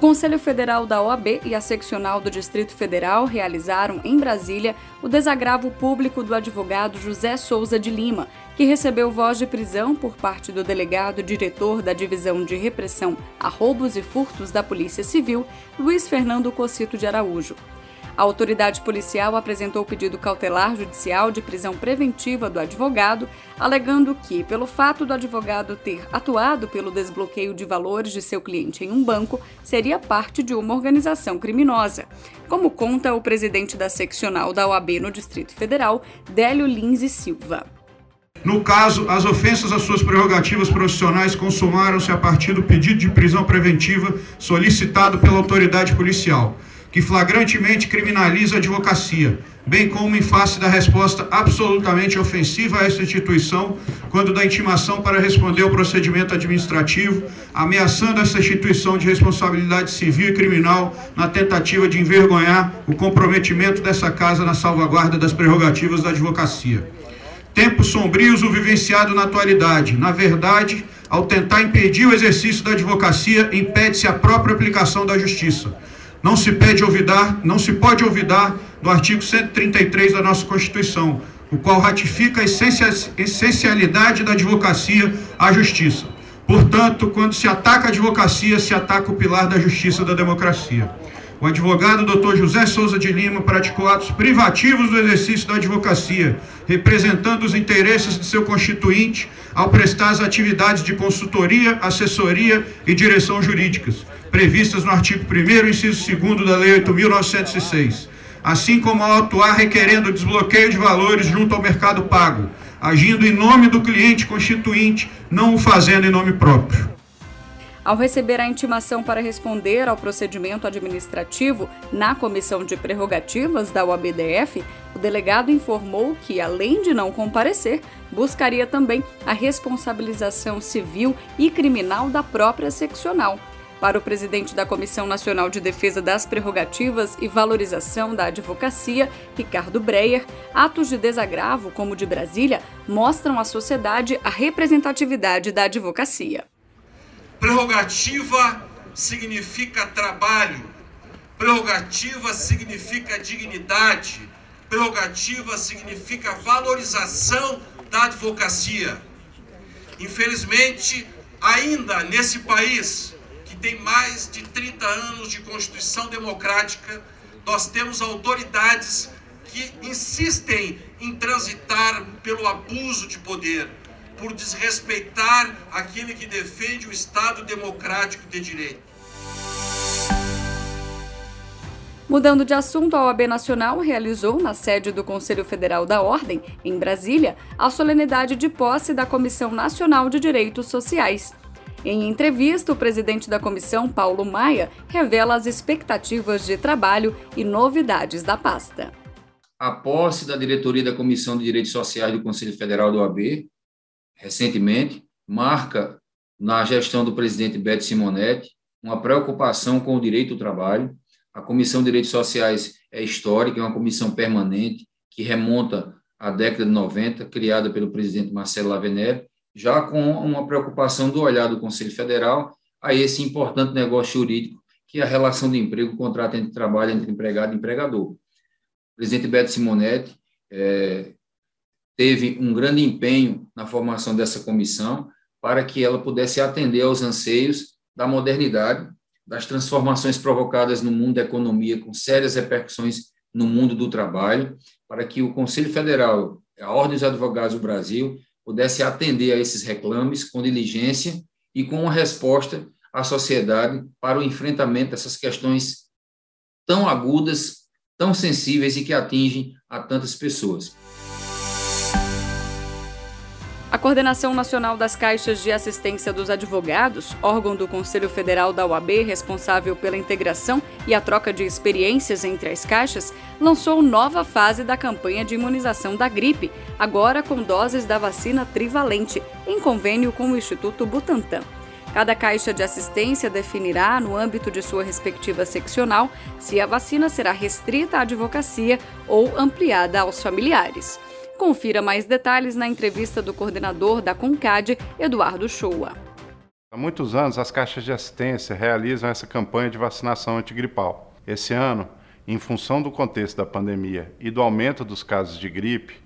Conselho Federal da OAB e a Seccional do Distrito Federal realizaram em Brasília o desagravo público do advogado José Souza de Lima, que recebeu voz de prisão por parte do delegado diretor da Divisão de Repressão a Roubos e Furtos da Polícia Civil, Luiz Fernando Cocito de Araújo. A autoridade policial apresentou pedido cautelar judicial de prisão preventiva do advogado, alegando que, pelo fato do advogado ter atuado pelo desbloqueio de valores de seu cliente em um banco, seria parte de uma organização criminosa. Como conta o presidente da seccional da OAB no Distrito Federal, Délio Lins e Silva. No caso, as ofensas às suas prerrogativas profissionais consumaram-se a partir do pedido de prisão preventiva solicitado pela autoridade policial que flagrantemente criminaliza a advocacia, bem como em face da resposta absolutamente ofensiva a essa instituição, quando da intimação para responder ao procedimento administrativo, ameaçando essa instituição de responsabilidade civil e criminal na tentativa de envergonhar o comprometimento dessa casa na salvaguarda das prerrogativas da advocacia. Tempos sombrios o vivenciado na atualidade. Na verdade, ao tentar impedir o exercício da advocacia, impede-se a própria aplicação da justiça não se pede olvidar, não se pode olvidar do artigo 133 da nossa Constituição, o qual ratifica a essencialidade da advocacia à justiça. Portanto, quando se ataca a advocacia, se ataca o pilar da justiça da democracia. O advogado Dr. José Souza de Lima praticou atos privativos do exercício da advocacia, representando os interesses de seu constituinte ao prestar as atividades de consultoria, assessoria e direção jurídicas, previstas no artigo 1 inciso 2 da Lei 8.906, assim como ao atuar requerendo desbloqueio de valores junto ao mercado pago, agindo em nome do cliente constituinte, não o fazendo em nome próprio. Ao receber a intimação para responder ao procedimento administrativo na Comissão de Prerrogativas da UABDF, o delegado informou que, além de não comparecer, buscaria também a responsabilização civil e criminal da própria seccional. Para o presidente da Comissão Nacional de Defesa das Prerrogativas e Valorização da Advocacia, Ricardo Breyer, atos de desagravo, como o de Brasília, mostram à sociedade a representatividade da advocacia. Prerrogativa significa trabalho, prerrogativa significa dignidade, prerrogativa significa valorização da advocacia. Infelizmente, ainda nesse país que tem mais de 30 anos de Constituição Democrática, nós temos autoridades que insistem em transitar pelo abuso de poder por desrespeitar aquele que defende o Estado democrático de direito. Mudando de assunto, a OAB Nacional realizou, na sede do Conselho Federal da Ordem, em Brasília, a solenidade de posse da Comissão Nacional de Direitos Sociais. Em entrevista, o presidente da comissão, Paulo Maia, revela as expectativas de trabalho e novidades da pasta. A posse da diretoria da Comissão de Direitos Sociais do Conselho Federal da OAB recentemente, marca na gestão do presidente Beto Simonetti uma preocupação com o direito do trabalho. A Comissão de Direitos Sociais é histórica, é uma comissão permanente que remonta à década de 90, criada pelo presidente Marcelo Lavener, já com uma preocupação do olhar do Conselho Federal a esse importante negócio jurídico que é a relação de emprego, contrato entre trabalho entre empregado e empregador. O presidente Beto Simonetti é, teve um grande empenho na formação dessa comissão para que ela pudesse atender aos anseios da modernidade, das transformações provocadas no mundo da economia, com sérias repercussões no mundo do trabalho, para que o Conselho Federal, a Ordem dos Advogados do Brasil, pudesse atender a esses reclames com diligência e com uma resposta à sociedade para o enfrentamento dessas questões tão agudas, tão sensíveis e que atingem a tantas pessoas. A Coordenação Nacional das Caixas de Assistência dos Advogados, órgão do Conselho Federal da OAB responsável pela integração e a troca de experiências entre as caixas, lançou nova fase da campanha de imunização da gripe, agora com doses da vacina trivalente, em convênio com o Instituto Butantan. Cada caixa de assistência definirá, no âmbito de sua respectiva seccional, se a vacina será restrita à advocacia ou ampliada aos familiares. Confira mais detalhes na entrevista do coordenador da CONCAD, Eduardo Shoa. Há muitos anos, as caixas de assistência realizam essa campanha de vacinação antigripal. Esse ano, em função do contexto da pandemia e do aumento dos casos de gripe,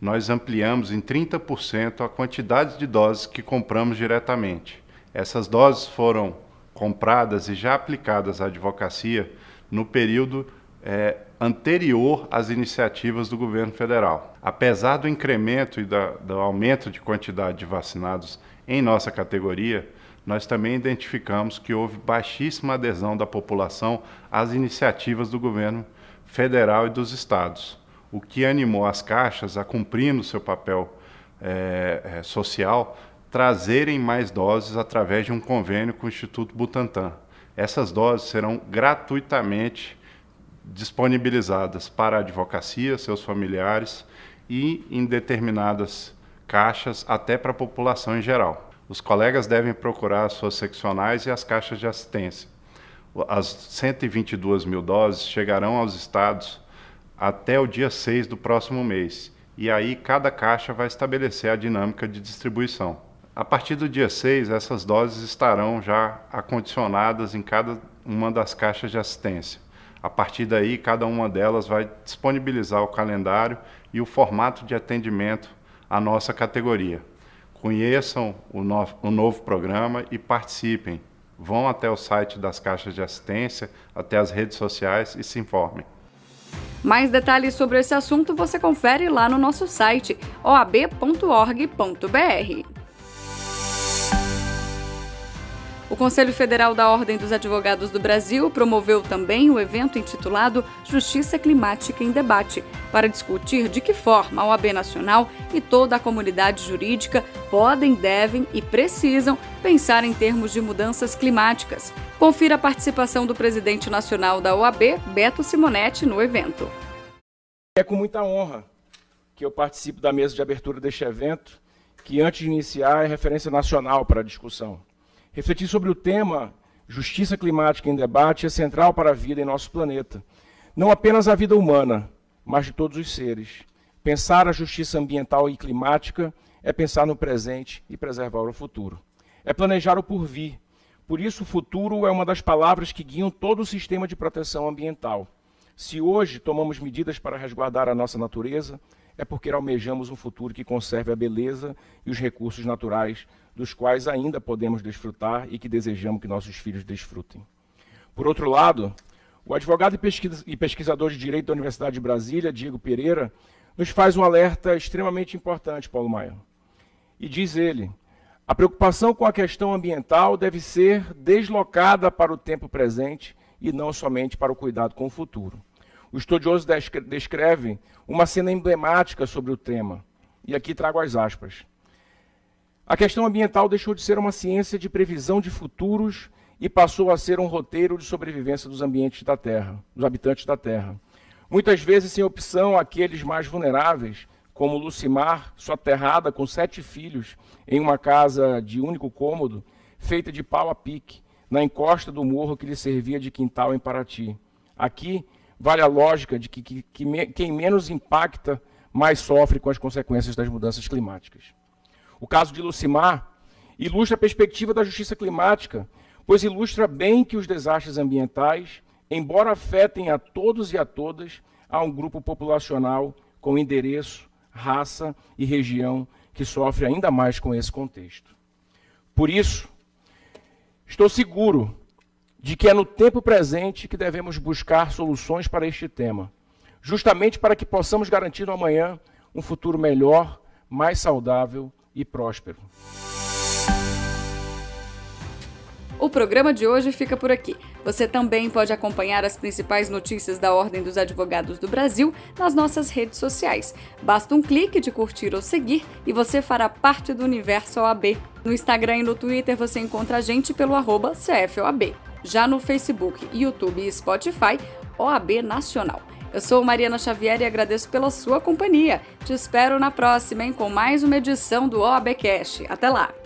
nós ampliamos em 30% a quantidade de doses que compramos diretamente. Essas doses foram compradas e já aplicadas à advocacia no período é, anterior às iniciativas do governo federal. Apesar do incremento e da, do aumento de quantidade de vacinados em nossa categoria, nós também identificamos que houve baixíssima adesão da população às iniciativas do governo federal e dos estados, o que animou as caixas a cumprindo seu papel é, social, trazerem mais doses através de um convênio com o Instituto Butantan. Essas doses serão gratuitamente disponibilizadas para a advocacia, seus familiares e em determinadas caixas até para a população em geral. Os colegas devem procurar as suas seccionais e as caixas de assistência. As 122 mil doses chegarão aos estados até o dia 6 do próximo mês, e aí cada caixa vai estabelecer a dinâmica de distribuição. A partir do dia 6, essas doses estarão já acondicionadas em cada uma das caixas de assistência. A partir daí, cada uma delas vai disponibilizar o calendário e o formato de atendimento à nossa categoria. Conheçam o, no o novo programa e participem. Vão até o site das caixas de assistência, até as redes sociais e se informem. Mais detalhes sobre esse assunto você confere lá no nosso site oab.org.br. O Conselho Federal da Ordem dos Advogados do Brasil promoveu também o evento intitulado Justiça Climática em Debate, para discutir de que forma a OAB Nacional e toda a comunidade jurídica podem, devem e precisam pensar em termos de mudanças climáticas. Confira a participação do presidente nacional da OAB, Beto Simonetti, no evento. É com muita honra que eu participo da mesa de abertura deste evento, que antes de iniciar é referência nacional para a discussão. Refletir sobre o tema justiça climática em debate é central para a vida em nosso planeta. Não apenas a vida humana, mas de todos os seres. Pensar a justiça ambiental e climática é pensar no presente e preservar o futuro. É planejar o porvir. Por isso, o futuro é uma das palavras que guiam todo o sistema de proteção ambiental. Se hoje tomamos medidas para resguardar a nossa natureza, é porque almejamos um futuro que conserve a beleza e os recursos naturais dos quais ainda podemos desfrutar e que desejamos que nossos filhos desfrutem. Por outro lado, o advogado e pesquisador de Direito da Universidade de Brasília, Diego Pereira, nos faz um alerta extremamente importante, Paulo Maia. E diz ele: a preocupação com a questão ambiental deve ser deslocada para o tempo presente e não somente para o cuidado com o futuro. O estudioso descreve uma cena emblemática sobre o tema, e aqui trago as aspas. A questão ambiental deixou de ser uma ciência de previsão de futuros e passou a ser um roteiro de sobrevivência dos ambientes da Terra, dos habitantes da Terra. Muitas vezes sem opção aqueles mais vulneráveis, como Lucimar, soterrada com sete filhos em uma casa de único cômodo, feita de pau a pique, na encosta do morro que lhe servia de quintal em Paraty. Aqui vale a lógica de que, que, que me, quem menos impacta mais sofre com as consequências das mudanças climáticas. O caso de Lucimar ilustra a perspectiva da justiça climática, pois ilustra bem que os desastres ambientais, embora afetem a todos e a todas, há um grupo populacional com endereço, raça e região que sofre ainda mais com esse contexto. Por isso, estou seguro de que é no tempo presente que devemos buscar soluções para este tema, justamente para que possamos garantir no amanhã um futuro melhor, mais saudável e próspero. O programa de hoje fica por aqui. Você também pode acompanhar as principais notícias da Ordem dos Advogados do Brasil nas nossas redes sociais. Basta um clique de curtir ou seguir e você fará parte do universo OAB. No Instagram e no Twitter você encontra a gente pelo arroba CFOAB. Já no Facebook, YouTube e Spotify, OAB Nacional. Eu sou Mariana Xavier e agradeço pela sua companhia. Te espero na próxima, hein, com mais uma edição do OABcast. Até lá!